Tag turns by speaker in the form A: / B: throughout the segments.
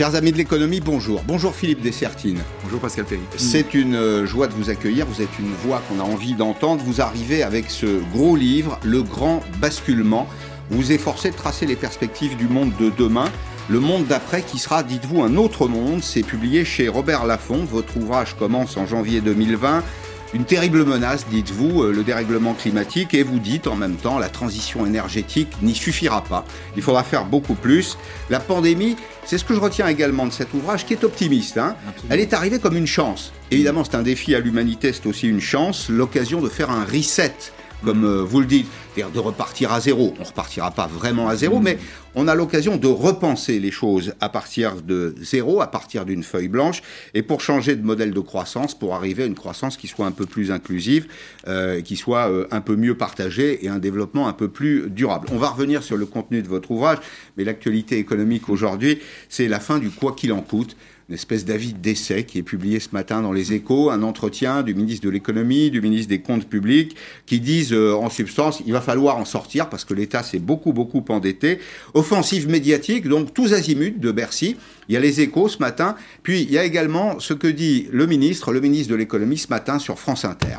A: Chers amis de l'économie, bonjour. Bonjour Philippe Dessertine.
B: Bonjour Pascal Ferry.
A: C'est une euh, joie de vous accueillir. Vous êtes une voix qu'on a envie d'entendre. Vous arrivez avec ce gros livre, Le Grand Basculement. Vous vous efforcez de tracer les perspectives du monde de demain. Le monde d'après qui sera, dites-vous, un autre monde. C'est publié chez Robert Laffont. Votre ouvrage commence en janvier 2020 une terrible menace, dites-vous, euh, le dérèglement climatique, et vous dites en même temps la transition énergétique n'y suffira pas. Il faudra faire beaucoup plus. La pandémie, c'est ce que je retiens également de cet ouvrage, qui est optimiste. Hein. Elle est arrivée comme une chance. Évidemment, c'est un défi à l'humanité, c'est aussi une chance, l'occasion de faire un reset comme euh, vous le dites, c'est-à-dire de repartir à zéro. On repartira pas vraiment à zéro, mais on a l'occasion de repenser les choses à partir de zéro, à partir d'une feuille blanche, et pour changer de modèle de croissance, pour arriver à une croissance qui soit un peu plus inclusive, euh, qui soit euh, un peu mieux partagée et un développement un peu plus durable. On va revenir sur le contenu de votre ouvrage, mais l'actualité économique aujourd'hui, c'est la fin du quoi qu'il en coûte une espèce d'avis d'essai qui est publié ce matin dans les échos, un entretien du ministre de l'économie, du ministre des comptes publics, qui disent euh, en substance, il va falloir en sortir parce que l'État s'est beaucoup, beaucoup endetté. Offensive médiatique, donc tous azimuts de Bercy. Il y a les échos ce matin, puis il y a également ce que dit le ministre, le ministre de l'économie ce matin sur France Inter.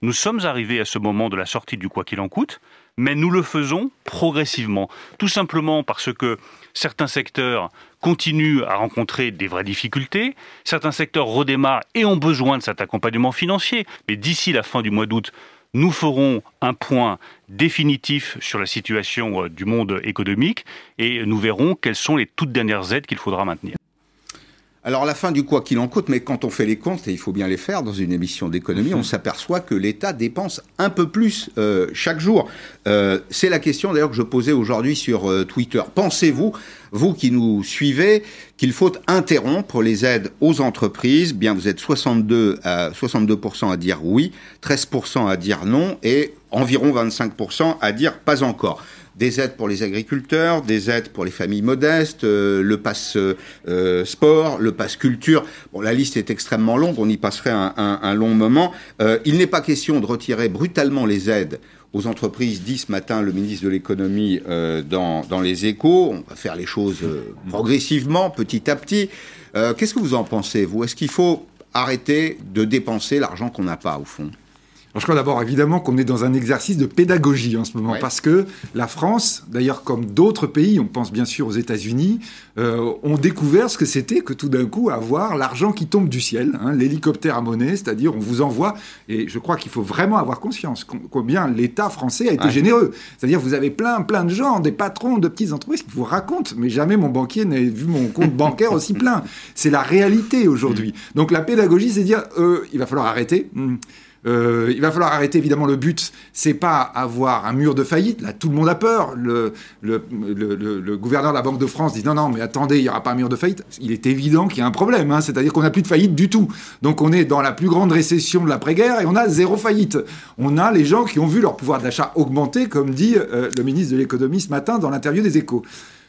C: Nous sommes arrivés à ce moment de la sortie du quoi qu'il en coûte, mais nous le faisons progressivement. Tout simplement parce que certains secteurs continuent à rencontrer des vraies difficultés, certains secteurs redémarrent et ont besoin de cet accompagnement financier. Mais d'ici la fin du mois d'août, nous ferons un point définitif sur la situation euh, du monde économique et nous verrons quelles sont les toutes dernières aides qu'il faudra maintenir.
A: Alors la fin du quoi qu'il en coûte, mais quand on fait les comptes, et il faut bien les faire dans une émission d'économie, on s'aperçoit que l'État dépense un peu plus euh, chaque jour. Euh, c'est la question d'ailleurs que je posais aujourd'hui sur euh, Twitter. Pensez-vous, vous qui nous suivez, qu'il faut interrompre les aides aux entreprises? Bien, vous êtes 62 à 62% à dire oui, 13% à dire non, et environ 25% à dire pas encore des aides pour les agriculteurs, des aides pour les familles modestes, euh, le pass euh, sport, le pass culture. La liste est extrêmement longue, on y passerait un, long moment. Euh, il n'est pas question de retirer brutalement les aides aux entreprises, dit ce matin le ministre de l'économie dans, dans, les échos. On va faire les choses progressivement, petit à petit. Qu'est-ce que vous en pensez, vous? Est-ce qu'il faut arrêter de dépenser l'argent qu'on n'a pas, au fond?
B: Je crois d'abord évidemment qu'on est dans un exercice de pédagogie en ce moment, parce que la France, d'ailleurs comme d'autres pays, on pense bien sûr aux États-Unis, euh, ont découvert ce que c'était que tout d'un coup avoir l'argent qui tombe du ciel, hein, l'hélicoptère à monnaie, c'est-à-dire on vous envoie, et je crois qu'il faut vraiment avoir conscience combien l'État français a été généreux. C'est-à-dire vous avez plein, plein de gens, des patrons de petites entreprises qui vous racontent, mais jamais mon banquier n'a vu mon compte bancaire aussi plein. C'est la réalité aujourd'hui. Donc la pédagogie, c'est dire, euh, il va falloir arrêter. Hmm. Euh, il va falloir arrêter, évidemment, le but, c'est pas avoir un mur de faillite. Là, tout le monde a peur. Le, le, gouverneur de la Banque de France dit non, non, mais attendez, il n'y aura pas un mur de faillite. Il est évident qu'il y a un problème, hein. c'est-à-dire qu'on n'a plus de faillite du tout. Donc on est dans la plus grande récession de l'après-guerre et on a zéro faillite. On a les gens qui ont vu leur pouvoir d'achat augmenter, comme dit euh, le ministre de l'économie ce matin dans l'interview des échos.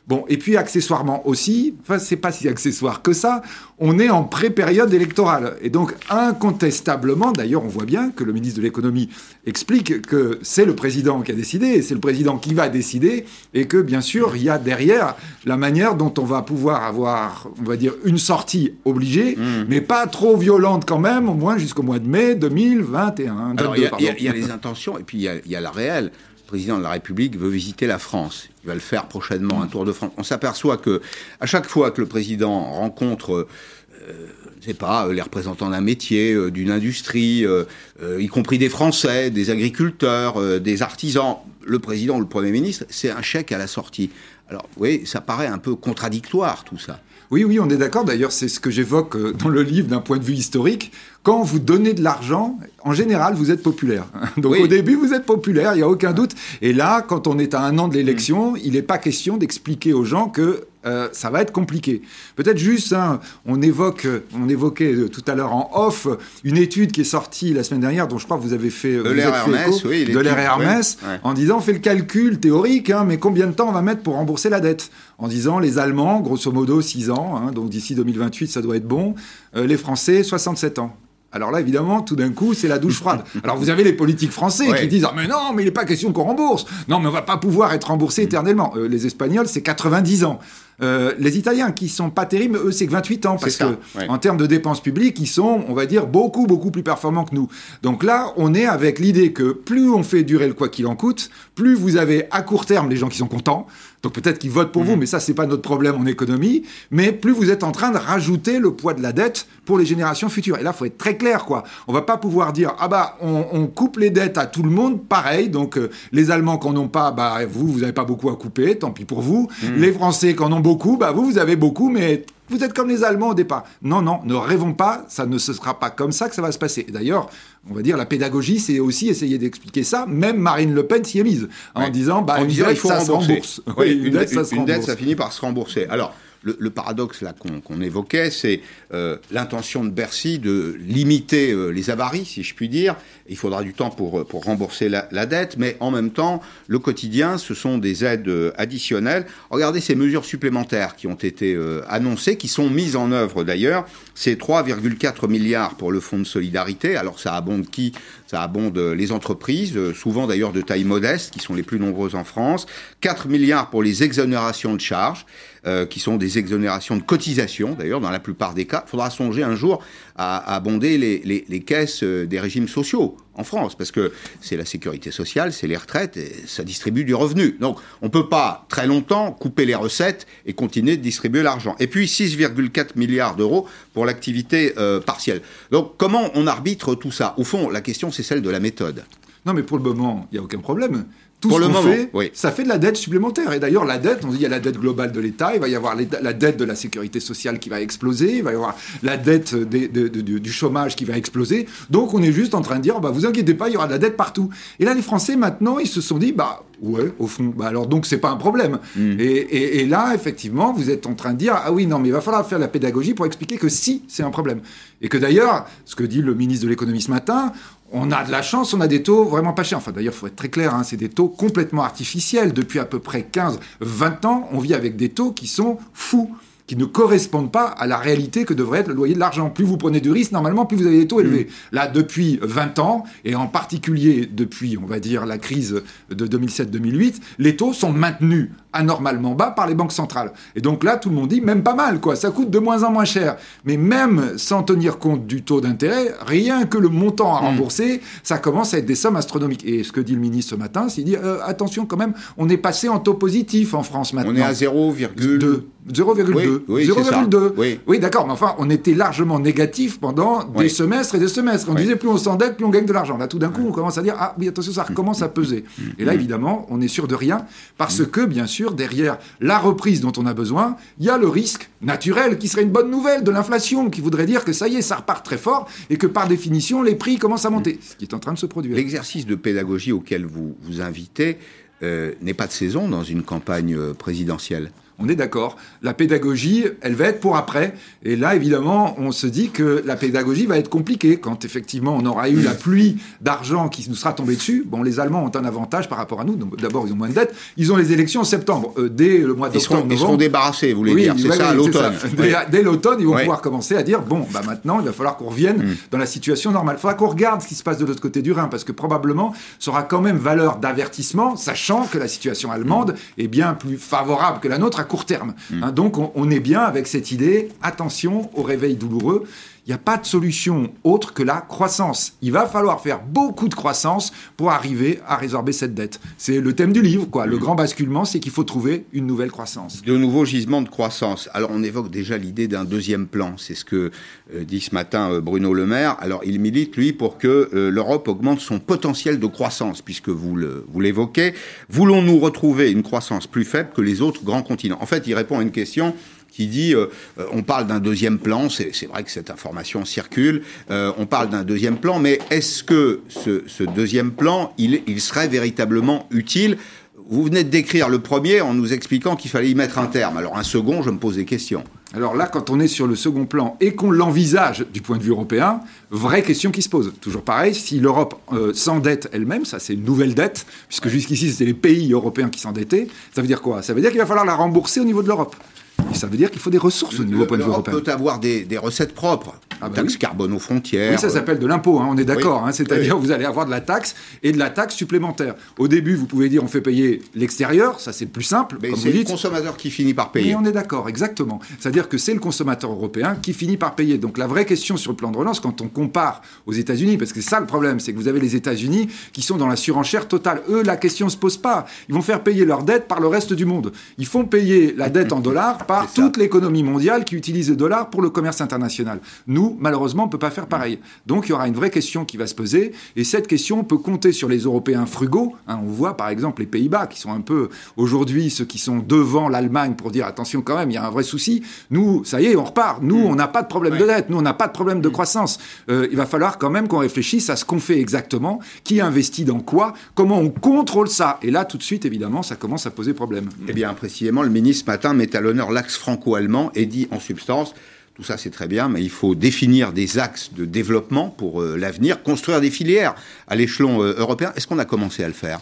B: Bon, et puis accessoirement aussi, enfin c'est pas si accessoire que ça, on est en pré-période électorale. Et donc incontestablement, d'ailleurs on voit bien que le ministre de l'économie explique que c'est le président qui a décidé, c'est le président qui va décider, et que bien sûr il y a derrière la manière dont on va pouvoir avoir, on va dire, une sortie obligée, mmh. mais pas trop violente quand même, au moins jusqu'au mois de mai 2021.
A: Alors il y, a les intentions, et puis il y, a la réelle président de la République veut visiter la France. Il va le faire prochainement, un tour de France. On s'aperçoit que à chaque fois que le président rencontre euh, je sais pas, les représentants d'un métier, euh, d'une industrie, euh, y compris des Français, des agriculteurs, des artisans. Le président ou le Premier ministre, c'est un chèque à la sortie. Alors, oui, ça paraît un peu contradictoire tout ça.
B: Oui, oui, on est d'accord. D'ailleurs, c'est ce que j'évoque euh, dans le livre d'un point de vue historique. Quand vous donnez de l'argent, en général, vous êtes populaire. Donc au début, vous êtes populaire, il n'y a aucun doute. Et là, quand on est à un an de l'élection, mm. il n'est pas question d'expliquer aux gens que euh, ça va être compliqué. Peut-être juste, hein, on, évoque, on évoquait euh, tout à l'heure en off une étude qui est sortie la semaine dernière, dont je crois que vous avez fait,
A: de l'air Hermès, oui,
B: de l'air Hermès, en disant on fait le calcul théorique, hein, mais combien de temps on va mettre pour rembourser la dette? En disant les Allemands, grosso modo 6 ans, hein, donc d'ici 2028 ça doit être bon, euh, les Français 67 ans. Alors là, évidemment, tout d'un coup, c'est la douche froide. Alors vous avez les politiques français qui disent ah, mais non, mais il n'est pas question qu'on rembourse. Non, mais on va pas pouvoir être remboursé éternellement. les Espagnols, c'est 90 ans. Euh, les Italiens, qui sont pas terribles, eux, c'est que 28 ans, parce que en termes de dépenses publiques, ils sont, on va dire, beaucoup, beaucoup plus performants que nous. Donc là, on est avec l'idée que plus on fait durer le quoi qu'il en coûte, plus vous avez à court terme les gens qui sont contents, donc peut-être qu'ils votent pour vous, mm. mais ça, c'est pas notre problème en économie. Mais plus vous êtes en train de rajouter le poids de la dette pour les générations futures. Et là, faut être très clair, quoi. On va pas pouvoir dire ah bah on, coupe les dettes à tout le monde, pareil. Donc euh, les Allemands qui en ont pas, bah vous, vous n'avez pas beaucoup à couper, tant pis pour vous. Mm. Les Français qui en ont beaucoup, bah vous, vous avez beaucoup, mais vous êtes comme les Allemands au départ. Non, non, ne rêvons pas, ça ne se sera pas comme ça que ça va se passer. D'ailleurs, on va dire la pédagogie, c'est aussi essayer d'expliquer ça. Même Marine Le Pen s'y est mise en disant, bah, une dette, ça se rembourse.
A: une, dette, ça. Une dette, ça finit par se rembourser. Alors, le, paradoxe qu'on évoquait, c'est euh, l'intention de Bercy de limiter euh, les avaries, si je puis dire. Il faudra du temps pour, pour rembourser la, dette, mais en même temps, le quotidien, ce sont des aides euh, additionnelles. Regardez ces mesures supplémentaires qui ont été annoncées, qui sont mises en œuvre d'ailleurs. C'est 3,4 milliards pour le fonds de solidarité. Alors ça abonde qui? Ça abonde les entreprises, souvent d'ailleurs de taille modeste, qui sont les plus nombreuses en France. 4 milliards pour les exonérations de charges. Euh, qui sont des exonérations de cotisations, d'ailleurs, dans la plupart des cas. Il faudra songer un jour à, abonder les, caisses euh, des régimes sociaux en France, parce que c'est la sécurité sociale, c'est les retraites, et ça distribue du revenu. Donc, on ne peut pas très longtemps couper les recettes et continuer de distribuer l'argent. Et puis, 6,4 milliards d'euros pour l'activité euh, partielle. Donc, comment on arbitre tout ça? Au fond, la question, c'est celle de la méthode.
B: Non, mais pour le moment, il n'y a aucun problème tout ce qu'on fait, ça fait de la dette supplémentaire. Et d'ailleurs, la dette, on dit il y a la dette globale de l'État, il va y avoir la dette de la sécurité sociale qui va exploser, il va y avoir la dette du chômage qui va exploser. Donc, on est juste en train de dire, bah, vous inquiétez pas, il y aura de la dette partout. Et là, les Français, maintenant, ils se sont dit, bah, ouais, au fond, bah, alors donc, c'est pas un problème. Mm. Et, et, là, effectivement, vous êtes en train de dire, ah oui, non, mais il va falloir faire la pédagogie pour expliquer que si, c'est un problème. Et que d'ailleurs, ce que dit le ministre de l'économie ce matin, on a de la chance, on a des taux vraiment pas chers. Enfin, d'ailleurs, il faut être très clair, hein, c'est des taux complètement artificiels. Depuis à peu près 15-20 ans, on vit avec des taux qui sont fous qui ne correspondent pas à la réalité que devrait être le loyer de l'argent. Plus vous prenez du risque, normalement, plus vous avez des taux élevés. Mm. Là, depuis 20 ans, et en particulier depuis, on va dire, la crise de 2007-2008, les taux sont maintenus anormalement bas par les banques centrales. Et donc là, tout le monde dit, même pas mal, quoi, ça coûte de moins en moins cher. Mais même sans tenir compte du taux d'intérêt, rien que le montant à mm. rembourser, ça commence à être des sommes astronomiques. Et ce que dit le ministre ce matin, c'est dit, euh, attention quand même, on est passé en taux positif en France maintenant. On
A: est à 0,2.
B: 0,2. Oui, 0,2. Oui, d'accord, mais enfin, on était largement négatif pendant des semestres et des semestres. On disait plus on s'endette, plus on gagne de l'argent. Là, tout d'un coup, on commence à dire ah oui, attention, ça recommence à peser. Et là, évidemment, on est sûr de rien parce que, bien sûr, derrière la reprise dont on a besoin, il y a le risque naturel qui serait une bonne nouvelle de l'inflation, qui voudrait dire que ça y est, ça repart très fort et que par définition, les prix commencent à monter, ce qui est en train de se produire.
A: L'exercice de pédagogie auquel vous vous invitez euh, n'est pas de saison dans une campagne euh, présidentielle?
B: On est d'accord. La pédagogie, elle va être pour après. Et là, évidemment, on se dit que la pédagogie va être compliquée quand effectivement on aura eu la pluie d'argent qui nous sera tombée dessus. Bon, les Allemands ont un avantage par rapport à nous. D'abord, ils ont moins de dettes. Ils ont les élections en septembre. Euh, dès le mois d'octobre.
A: Ils, seront débarrassés, vous voulez dire. C'est ça, l'automne.
B: Dès, l'automne, ils vont pouvoir commencer à dire bon, bah maintenant, il va falloir qu'on revienne mm. dans la situation normale. Il faudra qu'on regarde ce qui se passe de l'autre côté du Rhin, parce que probablement, ça aura quand même valeur d'avertissement, sachant que la situation allemande est bien plus favorable que la nôtre court terme. Hein, donc on, est bien avec cette idée, attention au réveil douloureux. Il n'y a pas de solution autre que la croissance. Il va falloir faire beaucoup de croissance pour arriver à résorber cette dette. C'est le thème du livre, quoi. Le grand basculement, c'est qu'il faut trouver une nouvelle croissance.
A: De nouveaux gisements de croissance. Alors on évoque déjà l'idée d'un deuxième plan. C'est ce que euh, dit ce matin euh, Bruno Le Maire. Alors il milite, lui, pour que euh, l'Europe augmente son potentiel de croissance, puisque vous l'évoquez. Voulons-nous retrouver une croissance plus faible que les autres grands continents? En fait, il répond à une question qui dit euh, euh, on parle d'un deuxième plan, c'est vrai que cette information circule, euh, on parle d'un deuxième plan, mais est-ce que ce, deuxième plan, il, il serait véritablement utile? Vous venez de décrire le premier en nous expliquant qu'il fallait y mettre un terme. Alors un second, je me pose des questions.
B: Alors là, quand on est sur le second plan et qu'on l'envisage du point de vue européen, vraie question qui se pose. Toujours pareil, si l'Europe s'endette elle-même, ça c'est une nouvelle dette, puisque jusqu'ici c'était les pays européens qui s'endettaient, ça veut dire quoi? Ça veut dire qu'il va falloir la rembourser au niveau de l'Europe. Ça veut dire qu'il faut des ressources au niveau point de vue
A: européen. peut avoir des, recettes propres. Ah bah taxe carbone aux frontières.
B: Oui, ça s'appelle de l'impôt, hein, on est d'accord. Hein, c'est-à-dire vous allez avoir de la taxe et de la taxe supplémentaire. Au début, vous pouvez dire on fait payer l'extérieur, ça c'est plus simple.
A: Mais c'est le consommateur qui finit par payer.
B: Oui, on est d'accord, exactement. C'est-à-dire que c'est le consommateur européen qui finit par payer. Donc la vraie question sur le plan de relance, quand on compare aux États-Unis, parce que c'est ça le problème, c'est que vous avez les États-Unis qui sont dans la surenchère totale. Eux, la question ne se pose pas. Ils vont faire payer leur dette par le reste du monde. Ils font payer la dette en dollars par toute l'économie mondiale qui utilise le dollar pour le commerce international. Nous, malheureusement, on ne peut pas faire pareil. Donc il y aura une vraie question qui va se poser. Et cette question peut compter sur les Européens frugaux. Hein, on voit par exemple les Pays-Bas qui sont un peu aujourd'hui ceux qui sont devant l'Allemagne pour dire attention quand même, il y a un vrai souci. Nous, ça y est, on repart. Nous, on n'a pas de problème de dette. Nous, on n'a pas de problème de croissance. Euh, il va falloir quand même qu'on réfléchisse à ce qu'on fait exactement, qui investit dans quoi, comment on contrôle ça. Et là, tout de suite, évidemment, ça commence à poser problème.
A: Eh bien, précisément, le ministre ce matin met à l'honneur franco-allemand et dit en substance tout ça, c'est très bien, mais il faut définir des axes de développement pour euh, l'avenir, construire des filières à l'échelon euh, européen. Est-ce qu'on a commencé à le faire?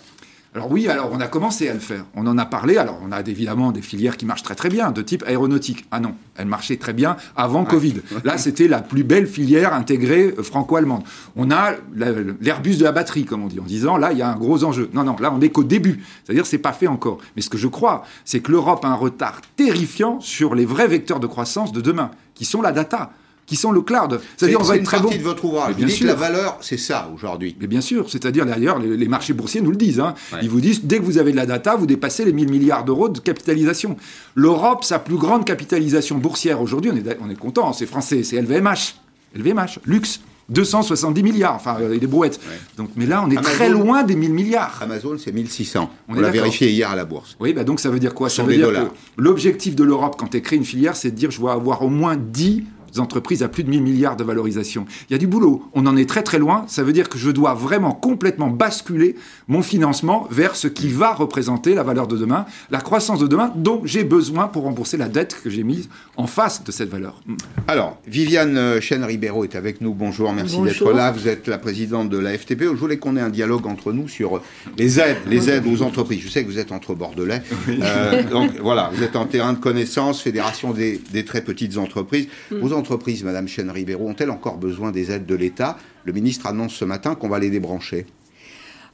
B: Alors oui, alors on a commencé à le faire. On en a parlé. Alors on a évidemment des filières qui marchent très très bien, de type aéronautique. Ah non, elles marchaient très bien avant Covid. Là, c'était la plus belle filière intégrée euh, franco-allemande. On a l'Airbus de la batterie, comme on dit, en disant là, il y a un gros enjeu. Non, non, là, on n'est qu'au début. C'est-à-dire, c'est pas fait encore. Mais ce que je crois, c'est que l'Europe a un retard terrifiant sur les vrais vecteurs de croissance de demain, qui sont la data qui sont le cloud.
A: C'est-à-dire, on va être très bon. de votre ouvrage. bien sûr. la valeur, c'est ça aujourd'hui.
B: Mais bien sûr, c'est-à-dire d'ailleurs, les, marchés boursiers nous le disent. Hein. Ils vous disent, dès que vous avez de la data, vous dépassez les 1000 milliards d'euros de capitalisation. L'Europe, sa plus grande capitalisation boursière aujourd'hui, on est, on est content, c'est français, c'est LVMH. LVMH, luxe. 270 milliards, enfin, euh, des brouettes. Donc, mais là, on est très loin des 1000 milliards.
A: Amazon, c'est 1600. On, l'a vérifié hier à la bourse.
B: Oui, bah donc ça veut dire quoi? Ça veut dire que l'objectif de l'Europe, quand elle crée une filière, c'est de dire je vais avoir au moins 10 entreprises à plus de 1000 milliards de valorisation. Il y a du boulot. On en est très très loin. Ça veut dire que je dois vraiment complètement basculer mon financement vers ce qui va représenter la valeur de demain, la croissance de demain dont j'ai besoin pour rembourser la dette que j'ai mise en face de cette valeur.
A: Alors, Viviane euh, Chen-Ribeiro est avec nous. Bonjour, merci d'être là. Vous êtes la présidente de la FTP. Je voulais qu'on ait un dialogue entre nous sur les aides, les aides aux entreprises. Je sais que vous êtes entre Bordelais. Euh, donc voilà, vous êtes en terrain de connaissance, Fédération des, très petites entreprises. Mm. Vos entreprises, Madame Chen-Ribeiro, ont-elles encore besoin des aides de l'État? Le ministre annonce ce matin qu'on va les débrancher.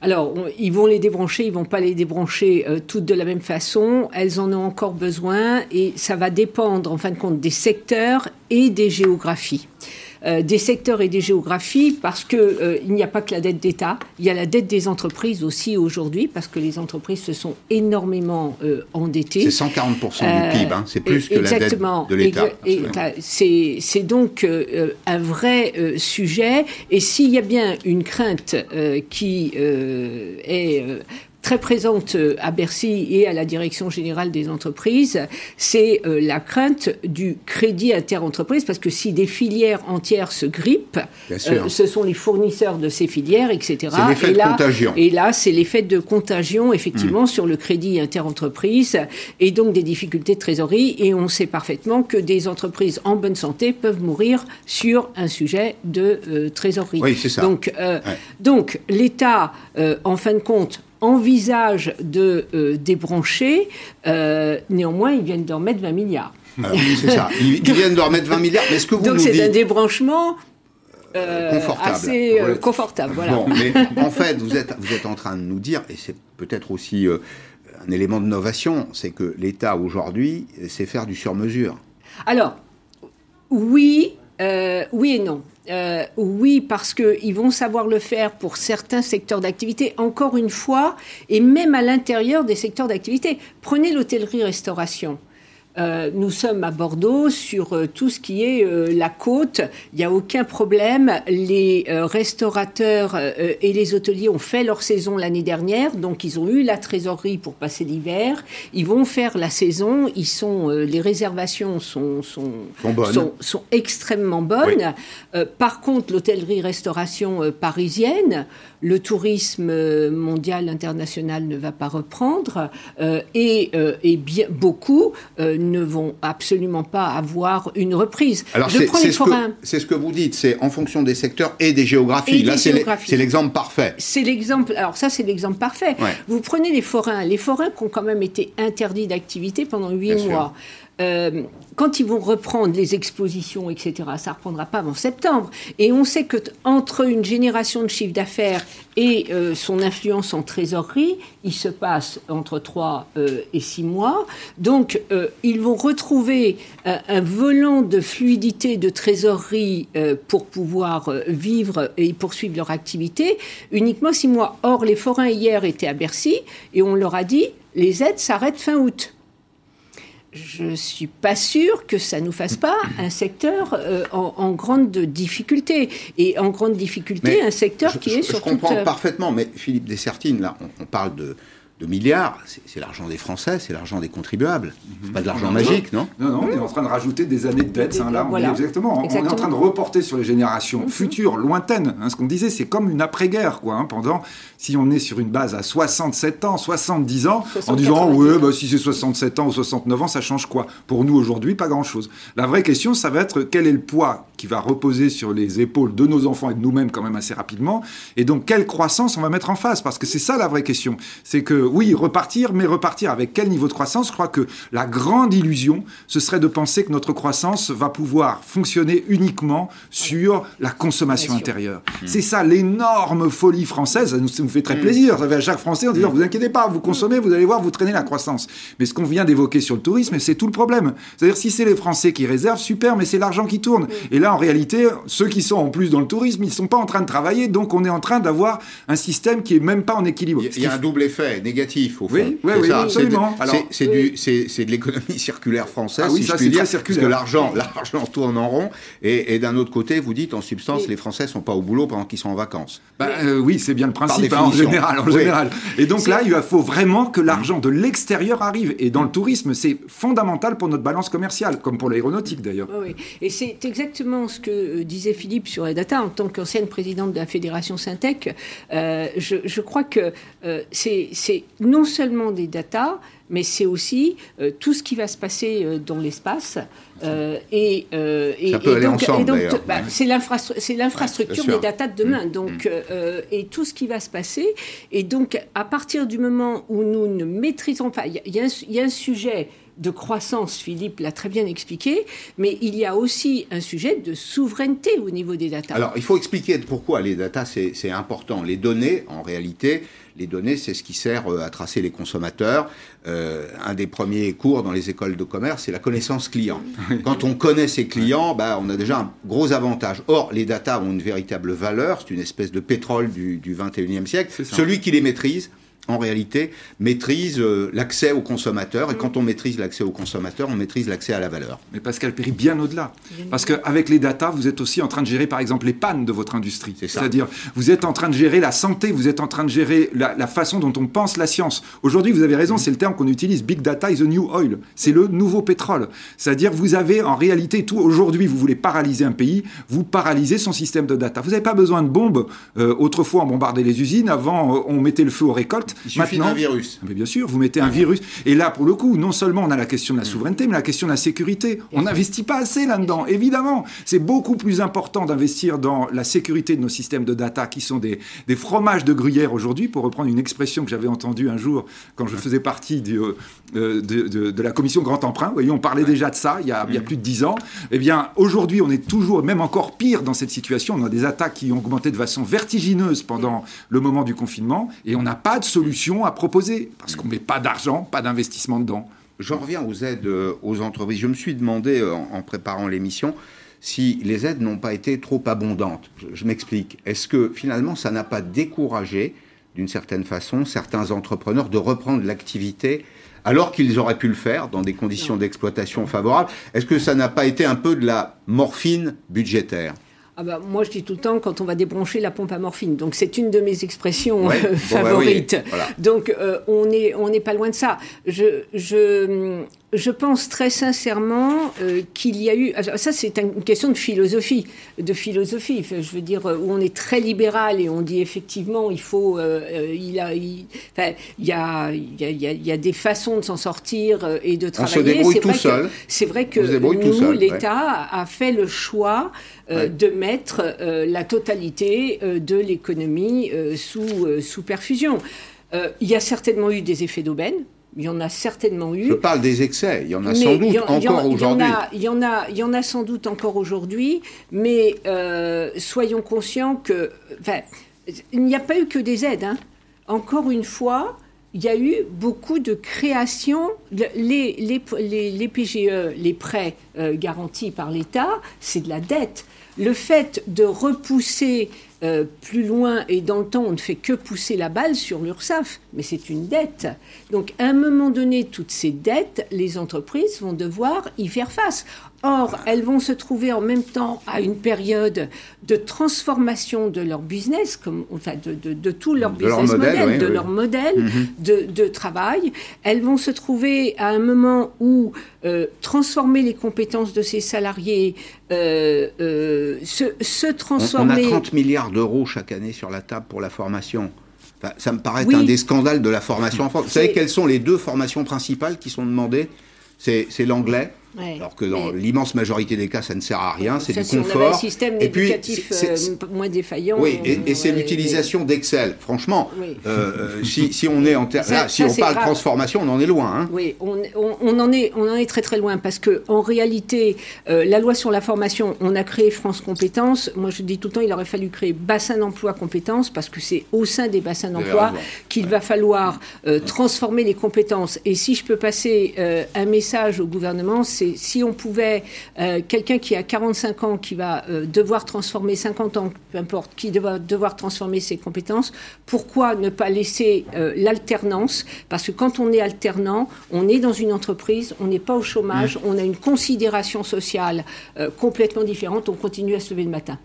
D: Alors, ils vont les débrancher, ils vont pas les débrancher euh, toutes de la même façon. Elles en ont encore besoin et ça va dépendre, en fin de compte, des secteurs et des géographies. Euh, des secteurs et des géographies, parce qu'il euh, il n'y a pas que la dette d'État, il y a la dette des entreprises aussi aujourd'hui, parce que les entreprises se sont énormément euh, endettées.
A: C'est 140% du PIB, hein. c'est plus que la dette de l'État.
D: C'est donc un vrai sujet, et s'il y a bien une crainte qui est très présente euh, à Bercy et à la Direction générale des entreprises, c'est euh, la crainte du crédit interentreprise, parce que si des filières entières se grippent, euh, ce sont les fournisseurs de ces filières, etc.
A: C'est l'effet de contagion.
D: Et là, c'est l'effet de contagion, effectivement, hmm. sur le crédit interentreprise, et donc des difficultés de trésorerie. Et on sait parfaitement que des entreprises en bonne santé peuvent mourir sur un sujet de trésorerie.
A: Oui, c'est ça.
D: Donc, donc l'État, en fin de compte, envisage de euh, débrancher. Euh, néanmoins, ils viennent de remettre 20 milliards.
A: Ah c'est ça. Ils, viennent de remettre 20 milliards. Mais ce que vous
D: Donc c'est un débranchement euh, assez confortable. Voilà.
A: mais en fait, vous êtes, vous êtes en train de nous dire, et c'est peut-être aussi un élément de novation, c'est que l'État aujourd'hui sait faire du sur-mesure.
D: Alors, oui, oui et non. Euh, oui, parce qu'ils vont savoir le faire pour certains secteurs d'activité, encore une fois, et même à l'intérieur des secteurs d'activité. Prenez l'hôtellerie-restauration. Euh, nous sommes à Bordeaux sur euh, tout ce qui est euh, la côte. Il n'y a aucun problème. Les restaurateurs et les hôteliers ont fait leur saison l'année dernière, donc ils ont eu la trésorerie pour passer l'hiver. Ils vont faire la saison. Ils sont, les réservations sont, sont, sont, extrêmement bonnes. par contre, l'hôtellerie-restauration parisienne, le tourisme mondial international ne va pas reprendre et, et bien beaucoup ne vont absolument pas avoir une reprise.
A: Alors c'est ce, ce, que vous dites, c'est en fonction des secteurs et des géographies. Là, c'est l'exemple parfait.
D: C'est l'exemple. Alors ça, c'est l'exemple parfait. Vous prenez les forains, les forains qui ont quand même été interdits d'activité pendant huit mois. Euh, quand ils vont reprendre les expositions, etc., ça reprendra pas avant septembre. Et on sait que entre une génération de chiffre d'affaires et euh, son influence en trésorerie, il se passe entre 3 euh, et 6 mois. Donc, ils vont retrouver un volant de fluidité de trésorerie pour pouvoir vivre et poursuivre leur activité uniquement 6 mois. Or, les forains hier étaient à Bercy et on leur a dit les aides s'arrêtent fin août je ne suis pas sûre que ça ne nous fasse pas un secteur euh, en, grande difficulté. Et en grande difficulté, un secteur qui est surtout...
A: Je comprends parfaitement, mais Philippe Dessertine, là, on parle de, de milliards, c'est l'argent des Français, c'est l'argent des contribuables. C'est pas de l'argent magique, non
B: Non, non, on est en train de rajouter des années de dette. Hein, là, on est exactement, On est en train de reporter sur les générations mhm. futures, lointaines. Hein, ce qu'on disait, c'est comme une après-guerre, quoi. Hein, pendant, si on est sur une base à 67 ans, 70 ans, en disant, ouais, bah, si c'est 67 ans ou 69 ans, ça change quoi? Pour nous aujourd'hui, pas grand-chose. La vraie question, ça va être quel est le poids qui va reposer sur les épaules de nos enfants et de nous-mêmes quand même assez rapidement, et donc quelle croissance on va mettre en face? Parce que c'est ça la vraie question. C'est que oui, repartir, mais repartir avec quel niveau de croissance? Je crois que la grande illusion, ce serait de penser que notre croissance va pouvoir fonctionner uniquement sur la consommation intérieure. Mmh. C'est ça l'énorme folie française, ça nous, fait très mmh. plaisir. Ça fait à chaque Français en disant, mmh. vous inquiétez pas, vous consommez, vous allez voir, vous traînez la croissance. Mais ce qu'on vient d'évoquer sur le tourisme, c'est tout le problème. C'est-à-dire, si c'est les Français qui réservent, super, mais c'est l'argent qui tourne. Et là, en réalité, ceux qui sont en plus dans le tourisme, ils ne sont pas en train de travailler, donc on est en train d'avoir un système qui est même pas en équilibre.
A: Il y a un double effet négatif
B: oui, oui, oui absolument.
A: C'est de l'économie circulaire française, ah si je puis dire, parce que l'argent tourne en rond. Et, d'un autre côté, vous dites en substance, les Français sont pas au boulot pendant qu'ils sont en vacances.
B: Bah, euh, oui, c'est bien le principe hein, en général. En général. Et donc là, il faut vraiment que l'argent de l'extérieur arrive. Et dans le tourisme, c'est fondamental pour notre balance commerciale, comme pour l'aéronautique d'ailleurs.
D: Oui, et c'est exactement ce que euh, disait Philippe sur les data. En tant qu'ancienne présidente de la Fédération Syntec, euh, je, crois que c'est non seulement des datas, mais c'est aussi euh, tout ce qui va se passer euh, dans l'espace.
A: Euh, et, et, Ça peut aller donc, ensemble,
D: bah, c'est l'infrastructure des datas de demain. Mmh. Donc, mmh. et tout ce qui va se passer. Et donc, à partir du moment où nous ne maîtrisons pas, il y, y, a un sujet de croissance, Philippe l'a très bien expliqué, mais il y a aussi un sujet de souveraineté au niveau des datas.
A: Alors, il faut expliquer pourquoi les datas, c'est important. Les données, en réalité, les données, c'est ce qui sert euh, à tracer les consommateurs. Euh, un des premiers cours dans les écoles de commerce, c'est la connaissance client. Quand on connaît ses clients, bah, on a déjà un gros avantage. Or, les datas ont une véritable valeur, c'est une espèce de pétrole du, du 21e siècle. Celui qui les maîtrise, en réalité, maîtrise euh, l'accès aux consommateurs. Et quand on maîtrise l'accès aux consommateurs, on maîtrise l'accès à la valeur.
B: Mais Pascal Péry, bien au-delà. Parce qu'avec les data, vous êtes aussi en train de gérer, par exemple, les pannes de votre industrie. C'est-à-dire, vous êtes en train de gérer la santé, vous êtes en train de gérer la, façon dont on pense la science. Aujourd'hui, vous avez raison, c'est le terme qu'on utilise, Big Data is the new oil. C'est le nouveau pétrole. C'est-à-dire, vous avez en réalité tout. Aujourd'hui, vous voulez paralyser un pays, vous paralysez son système de data. Vous n'avez pas besoin de bombes. Euh, autrefois, on bombardait les usines. Avant, euh, on mettait le feu aux récoltes.
A: Il suffit d'un virus.
B: Mais bien sûr, vous mettez un virus. Et là, pour le coup, non seulement on a la question de la souveraineté, mais la question de la sécurité. On n'investit pas assez là-dedans, évidemment. C'est beaucoup plus important d'investir dans la sécurité de nos systèmes de data, qui sont des, des fromages de gruyère aujourd'hui, pour reprendre une expression que j'avais entendue un jour quand je faisais partie du, euh, de, de, la commission Grand Emprunt. Vous voyez, on parlait déjà de ça il y a, il y a plus de dix ans. Eh bien, aujourd'hui, on est toujours, même encore pire dans cette situation. On a des attaques qui ont augmenté de façon vertigineuse pendant le moment du confinement, et on n'a pas de solution à proposer, parce qu'on ne met pas d'argent, pas d'investissement dedans.
A: J'en reviens aux aides euh, aux entreprises. Je me suis demandé, euh, en préparant l'émission, si les aides n'ont pas été trop abondantes. Je, m'explique. Est-ce que finalement, ça n'a pas découragé, d'une certaine façon, certains entrepreneurs de reprendre l'activité alors qu'ils auraient pu le faire dans des conditions d'exploitation favorables? Est-ce que ça n'a pas été un peu de la morphine budgétaire?
D: Ah bah, moi, je dis tout le temps quand on va débrancher la pompe à morphine. Donc, c'est une de mes expressions euh, bah favorites. Donc, euh, on n'est on pas loin de ça. Je, je, je pense très sincèrement euh, qu'il y a eu. Ça, c'est une question de philosophie, de philosophie. je veux dire où on est très libéral et on dit effectivement il faut. il, a, il, y a, il, y a, il y a des façons de s'en sortir et de travailler.
A: On se débrouille tout seul.
D: C'est vrai que nous, l'État a fait le choix euh, de mettre euh, la totalité euh, de l'économie sous, sous perfusion. il y a certainement eu des effets d'aubaine. Il y en a certainement eu.
A: Je parle des excès. Il y en a sans doute encore aujourd'hui.
D: Il y en a, il y en a sans doute encore aujourd'hui, mais euh, soyons conscients que, il n'y a pas eu que des aides. Hein. Encore une fois, il y a eu beaucoup de créations. Les, les, PGE, les prêts euh, garantis par l'État, c'est de la dette. Le fait de repousser euh, plus loin et dans le temps, on ne fait que pousser la balle sur l'URSSAF, mais c'est une dette. Donc, à un moment donné, toutes ces dettes, les entreprises vont devoir y faire face. Or, elles vont se trouver en même temps à une période de transformation de leur business, comme, enfin de, de, tout leur business model, de leur modèle mhm. de, travail. Elles vont se trouver à un moment où euh, transformer les compétences de ces salariés, euh, euh, se, transformer...
A: On, a 30 milliards d'euros chaque année sur la table pour la formation. ça me paraît un des scandales de la formation en France. Vous savez quelles sont les deux formations principales qui sont demandées? C'est l'anglais alors que dans l'immense majorité des cas, ça ne sert à rien, c'est du confort.
D: un système et éducatif euh, moins défaillant.
A: Oui, et, c'est l'utilisation d'Excel. Franchement, euh, euh, si, si, on est en là, si on parle transformation, on en est loin. Hein.
D: Oui, on, on, en est, on en est très très loin parce que en réalité, la loi sur la formation, on a créé France Compétences. Moi, je dis tout le temps, il aurait fallu créer bassin d'emploi compétences parce que c'est au sein des bassins d'emploi qu'il va falloir transformer les compétences. Et si je peux passer un message au gouvernement, c'est si on pouvait, euh, quelqu'un qui a 45 ans, qui va euh, devoir transformer 50 ans, peu importe, qui va devoir transformer ses compétences, pourquoi ne pas laisser euh, l'alternance? Parce que quand on est alternant, on est dans une entreprise, on n'est pas au chômage, mmh. on a une considération sociale complètement différente, on continue à se lever le matin.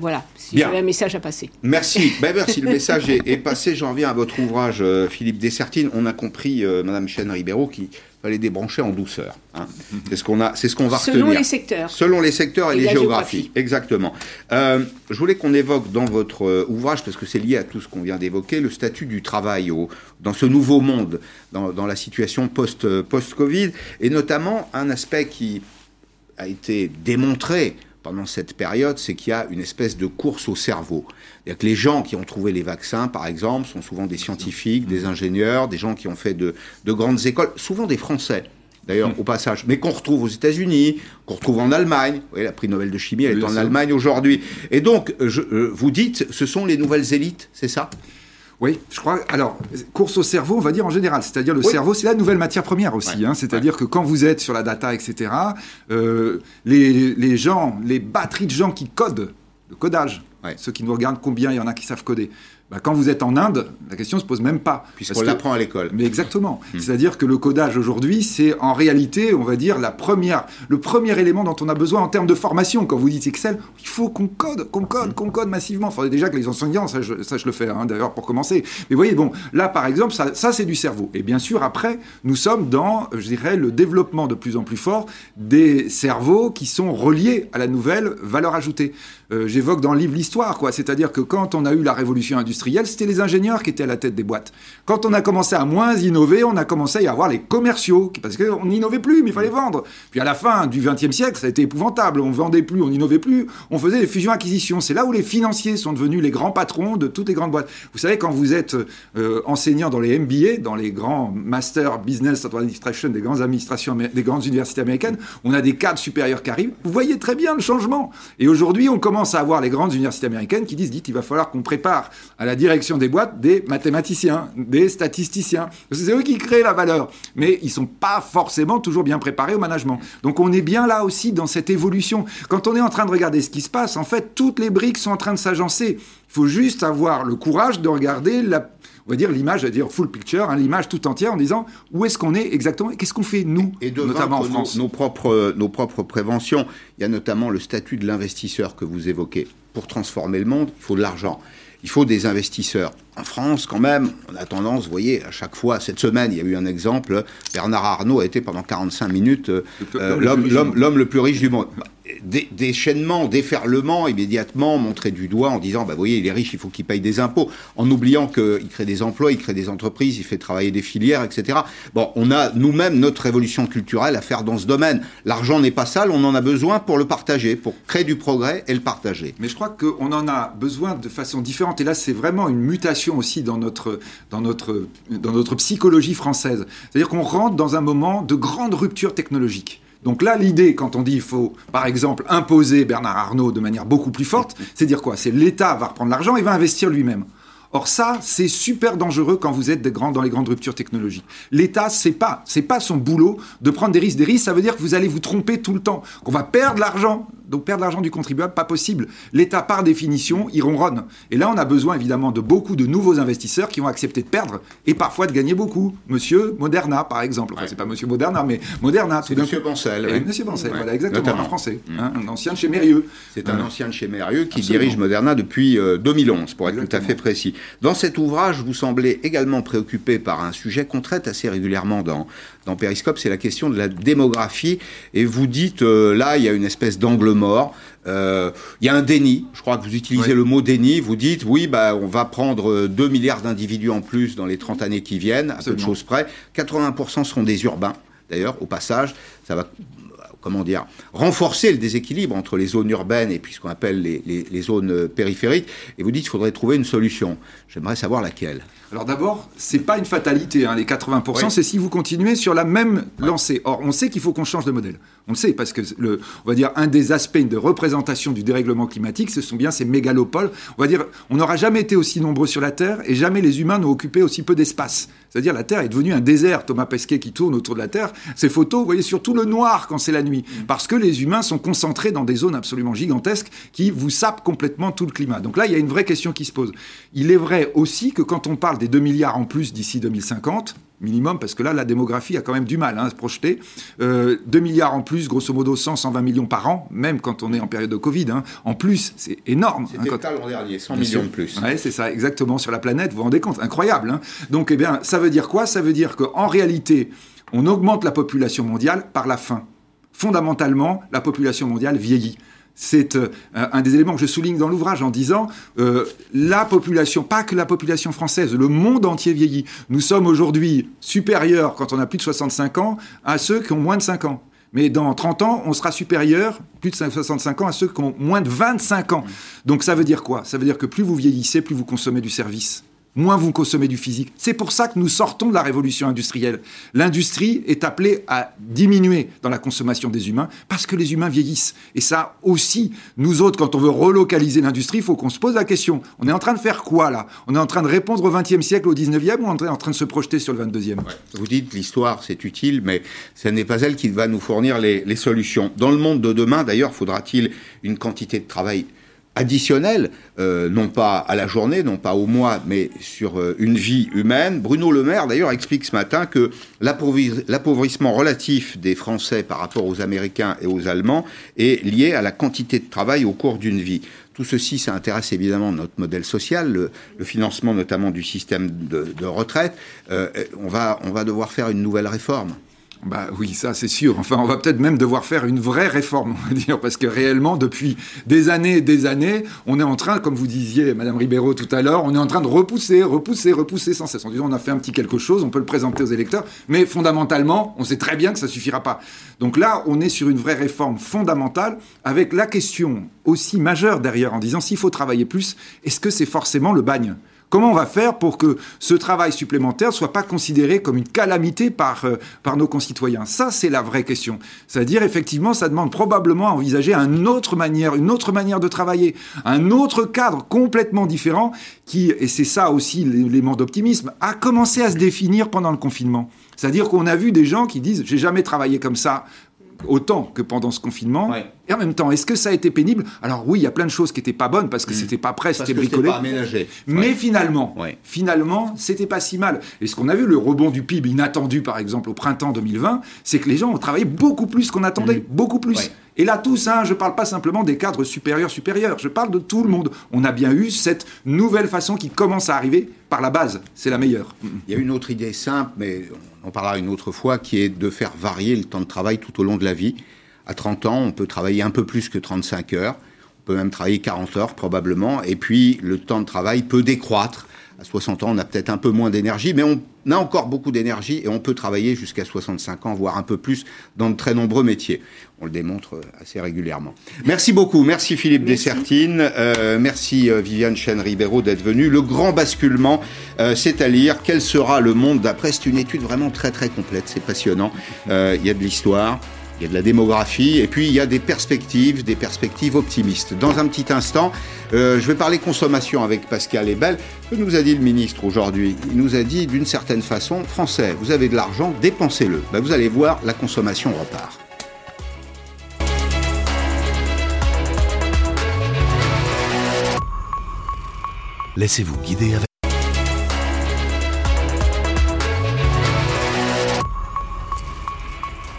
D: Voilà, si j'avais un message à passer.
A: Merci. ben, merci. Le message est, passé. J'en reviens à votre ouvrage, Philippe Dessertine. On a compris, Madame Chêne Ribeiro, qui les débrancher en douceur. Hein. C'est ce qu'on a, c'est ce qu'on va
D: Selon les secteurs.
A: Selon les secteurs et, les géographies. Exactement. Euh, je voulais qu'on évoque dans votre euh, ouvrage, parce que c'est lié à tout ce qu'on vient d'évoquer, le statut du travail au, dans ce nouveau monde, dans, dans la situation post, euh, post-Covid, et notamment un aspect qui a été démontré pendant cette période, c'est qu'il y a une espèce de course au cerveau. Que les gens qui ont trouvé les vaccins, par exemple, sont souvent des scientifiques, des ingénieurs, des gens qui ont fait de, grandes écoles, souvent des Français d'ailleurs, au passage, mais qu'on retrouve aux États-Unis, qu'on retrouve en Allemagne. Vous voyez, la prix Nobel de chimie, elle est en Allemagne aujourd'hui. Et donc, je, euh, vous dites, ce sont les nouvelles élites, c'est ça?
B: Oui, je crois. Alors, course au cerveau, on va dire en général. C'est-à-dire le cerveau, c'est la nouvelle matière première aussi. Hein. C'est-à-dire que quand vous êtes sur la data, etc., euh, les, les, gens, les batteries de gens qui codent, le codage, ceux qui nous regardent, combien il y en a qui savent coder bah, quand vous êtes en Inde, la question ne se pose même pas.
A: Puisqu'on l'apprend à l'école.
B: Mais exactement. Hmm. C'est-à-dire que le codage aujourd'hui, c'est en réalité, on va dire, la première, le premier élément dont on a besoin en termes de formation. Quand vous dites Excel, il faut qu'on code, qu'on code, qu'on code massivement. Il faudrait déjà que les enseignants sachent, le faire, hein, d'ailleurs, pour commencer. Mais voyez, bon, là, par exemple, ça, ça c'est du cerveau. Et bien sûr, après, nous sommes dans, je dirais, le développement de plus en plus fort des cerveaux qui sont reliés à la nouvelle valeur ajoutée. Euh, j'évoque dans le livre l'histoire, quoi. C'est-à-dire que quand on a eu la révolution industrielle, c'était les ingénieurs qui étaient à la tête des boîtes. Quand on a commencé à moins innover, on a commencé à y avoir les commerciaux, parce qu'on n'innovait plus, mais il fallait vendre. Puis à la fin du XXe siècle, ça a été épouvantable. On vendait plus, on n'innovait plus, on faisait des fusions-acquisitions. C'est là où les financiers sont devenus les grands patrons de toutes les grandes boîtes. Vous savez, quand vous êtes euh, enseignant dans les MBA, dans les grands Master Business Administration des grandes administrations, des grandes universités américaines, on a des cadres supérieurs qui arrivent. Vous voyez très bien le changement. Et aujourd'hui, on commence à avoir les grandes universités américaines qui disent, dites, il va falloir qu'on prépare à la direction des boîtes des mathématiciens, des statisticiens. C'est eux qui créent la valeur. Mais ils sont pas forcément toujours bien préparés au management. Donc on est bien là aussi dans cette évolution. Quand on est en train de regarder ce qui se passe, en fait, toutes les briques sont en train de s'agencer. Il faut juste avoir le courage de regarder la, on va dire l'image, à dire full picture, hein, l'image tout entière en disant où est-ce qu'on est exactement et qu'est-ce qu'on fait nous,
A: et notamment en France. Nos, propres, nos propres préventions. Il y a notamment le statut de l'investisseur que vous évoquez. Pour transformer le monde, il faut de l'argent. Il faut des investisseurs. En France, quand même, on a tendance, vous voyez, à chaque fois, cette semaine, il y a eu un exemple, Bernard Arnault a été pendant 45 minutes euh, l'homme le plus riche du monde. Déchaînement, déferlement immédiatement montré du doigt en disant, bah, vous voyez, les riches, il faut qu'ils payent des impôts, en oubliant qu'il crée des emplois, il crée des entreprises, il fait travailler des filières, etc. Bon, on a nous-mêmes notre révolution culturelle à faire dans ce domaine. L'argent n'est pas sale, on en a besoin pour le partager, pour créer du progrès et le partager.
B: Mais je crois qu'on en a besoin de façon différente. Et là, c'est vraiment une mutation aussi dans notre, dans notre, dans notre psychologie française. C'est-à-dire qu'on rentre dans un moment de grande rupture technologique. Donc là, l'idée, quand on dit il faut, par exemple, imposer Bernard Arnault de manière beaucoup plus forte, c'est dire quoi? C'est l'État va reprendre l'argent et va investir lui-même. Or ça, c'est super dangereux quand vous êtes dans les grandes ruptures technologiques. L'État, c'est pas, c'est pas son boulot de prendre des risques. Des risques, ça veut dire que vous allez vous tromper tout le temps, qu'on va perdre l'argent donc perdre l'argent du contribuable, pas possible. L'État, par définition, il ronronne. Et là, on a besoin évidemment de beaucoup de nouveaux investisseurs qui vont accepter de perdre et parfois de gagner beaucoup. Monsieur Moderna, par exemple. Enfin, c'est pas Monsieur Moderna, mais Moderna.
A: C'est Monsieur Bancel.
B: Oui. Monsieur Bancel, voilà, exactement, en français. Mm. Hein, un ancien de chez Mérieux.
A: C'est un ancien de chez Mérieux qui dirige Moderna depuis 2011, euh, pour être tout à fait précis. Dans cet ouvrage, vous semblez également préoccupé par un sujet qu'on traite assez régulièrement dans, dans Periscope, c'est la question de la démographie. Et vous dites, euh, là, il y a une espèce d'angle mort. Euh, il y a un déni. Je crois que vous utilisez le mot déni. Vous dites, oui, bah, on va prendre 2 milliards d'individus en plus dans les 30 années qui viennent, à peu de choses près. 80% seront des urbains. D'ailleurs, au passage, ça va comment dire, renforcer le déséquilibre entre les zones urbaines et puis ce qu'on appelle les, les, zones périphériques. Et vous dites qu'il faudrait trouver une solution. J'aimerais savoir laquelle.
B: Alors d'abord, c'est pas une fatalité, hein, les 80%, c'est si vous continuez sur la même lancée. Or, on sait qu'il faut qu'on change de modèle. On le sait, parce que, le, on va dire, un des aspects de représentation du dérèglement climatique, ce sont bien ces mégalopoles. On va dire, on n'aura jamais été aussi nombreux sur la Terre et jamais les humains n'ont occupé aussi peu d'espace. C'est-à-dire, la Terre est devenue un désert. Thomas Pesquet qui tourne autour de la Terre, ces photos, vous voyez surtout le noir quand c'est la nuit. Mm. Parce que les humains sont concentrés dans des zones absolument gigantesques qui vous sapent complètement tout le climat. Donc là, il y a une vraie question qui se pose. Il est vrai aussi que quand on parle des 2 milliards en plus d'ici 2050, minimum, parce que là, la démographie a quand même du mal hein, à se projeter. Euh, 2 milliards en plus, grosso modo 100, 120 millions par an, même quand on est en période de Covid. Hein. En plus, c'est énorme.
A: C'était hein, quand... l'an dernier, 100 millions de plus.
B: Oui, c'est ça, exactement, sur la planète, vous vous rendez compte, incroyable. Donc, eh bien, ça veut dire quoi? Ça veut dire qu'en réalité, on augmente la population mondiale par la faim. Fondamentalement, la population mondiale vieillit c'est euh, un des éléments que je souligne dans l'ouvrage en disant euh, la population, pas que la population française, le monde entier vieillit. Nous sommes aujourd'hui supérieurs, quand on a plus de 65 ans, à ceux qui ont moins de 5 ans. Mais dans 30 ans, on sera supérieur, plus de 65 ans, à ceux qui ont moins de 25 ans. Donc ça veut dire quoi? Ça veut dire que plus vous vieillissez, plus vous consommez du service moins vous consommez du physique. C'est pour ça que nous sortons de la révolution industrielle. L'industrie est appelée à diminuer dans la consommation des humains parce que les humains vieillissent. Et ça aussi, nous autres, quand on veut relocaliser l'industrie, il faut qu'on se pose la question. On est en train de faire quoi là? On est en train de répondre au XXe siècle, au XIXe ou on est en train de se projeter sur le XXIe
A: Vous dites l'histoire c'est utile, mais ce n'est pas elle qui va nous fournir les, les solutions. Dans le monde de demain, d'ailleurs, faudra-t-il une quantité de travail additionnel, euh, non pas à la journée, non pas au mois, mais sur euh, une vie humaine. Bruno Le Maire, d'ailleurs, explique ce matin que l'appauvrissement relatif des Français par rapport aux Américains et aux Allemands est lié à la quantité de travail au cours d'une vie. Tout ceci, ça intéresse évidemment notre modèle social, le, financement notamment du système de, retraite. Euh, on, va, on va devoir faire une nouvelle réforme.
B: Bah oui, ça c'est sûr. Enfin, on va peut-être même devoir faire une vraie réforme, on va dire, parce que réellement, depuis des années et des années, on est en train, comme vous disiez, Madame Ribeiro tout à l'heure, on est en train de repousser, repousser, repousser sans cesse. On a fait un petit quelque chose, on peut le présenter aux électeurs, mais fondamentalement, on sait très bien que ça suffira pas. Donc là, on est sur une vraie réforme fondamentale, avec la question aussi majeure derrière, en disant, s'il faut travailler plus, est-ce que c'est forcément le bagne? Comment on va faire pour que ce travail supplémentaire ne soit pas considéré comme une calamité par, euh, par nos concitoyens? Ça, c'est la vraie question. C'est-à-dire, effectivement, ça demande probablement à envisager une autre manière, une autre manière de travailler, un autre cadre complètement différent qui, et c'est ça aussi l'élément d'optimisme, a commencé à se définir pendant le confinement. C'est-à-dire qu'on a vu des gens qui disent j'ai jamais travaillé comme ça autant que pendant ce confinement. Et en même temps, est-ce que ça a été pénible? Alors oui, il y a plein de choses qui n'étaient pas bonnes parce que ce mm. c'était pas prêt, c'était bricolé.
A: Pas aménagé.
B: Mais finalement, finalement, c'était pas si mal. Et ce qu'on a vu, le rebond du PIB inattendu, par exemple, au printemps 2020, c'est que les gens ont travaillé beaucoup plus qu'on attendait, mm. beaucoup plus. Et là, tous, hein, je ne parle pas simplement des cadres supérieurs supérieurs, je parle de tout le monde. On a bien eu cette nouvelle façon qui commence à arriver par la base. C'est la meilleure.
A: Il y a une autre idée simple, mais on en parlera une autre fois, qui est de faire varier le temps de travail tout au long de la vie À 30 ans, on peut travailler un peu plus que 35 heures. On peut même travailler 40 heures probablement. Et puis, le temps de travail peut décroître. À 60 ans, on a peut-être un peu moins d'énergie, mais on a encore beaucoup d'énergie et on peut travailler jusqu'à 65 ans, voire un peu plus, dans de très nombreux métiers. On le démontre euh, assez régulièrement. Merci beaucoup. Merci Philippe Dessertine. Euh, merci euh, Viviane Chen-Ribeiro d'être venue. Le grand basculement, c'est à lire. Quel sera le monde d'après? C'est une étude vraiment très très complète. C'est passionnant. Il y a de l'histoire il y a de la démographie, et puis il y a des perspectives, des perspectives optimistes. Dans un petit instant, euh, je vais parler consommation avec Pascal Ebel. Que nous a dit le ministre aujourd'hui Il nous a dit d'une certaine façon, Français, vous avez de l'argent, dépensez-le. Ben, vous allez voir, la consommation repart.
E: Laissez-vous guider avec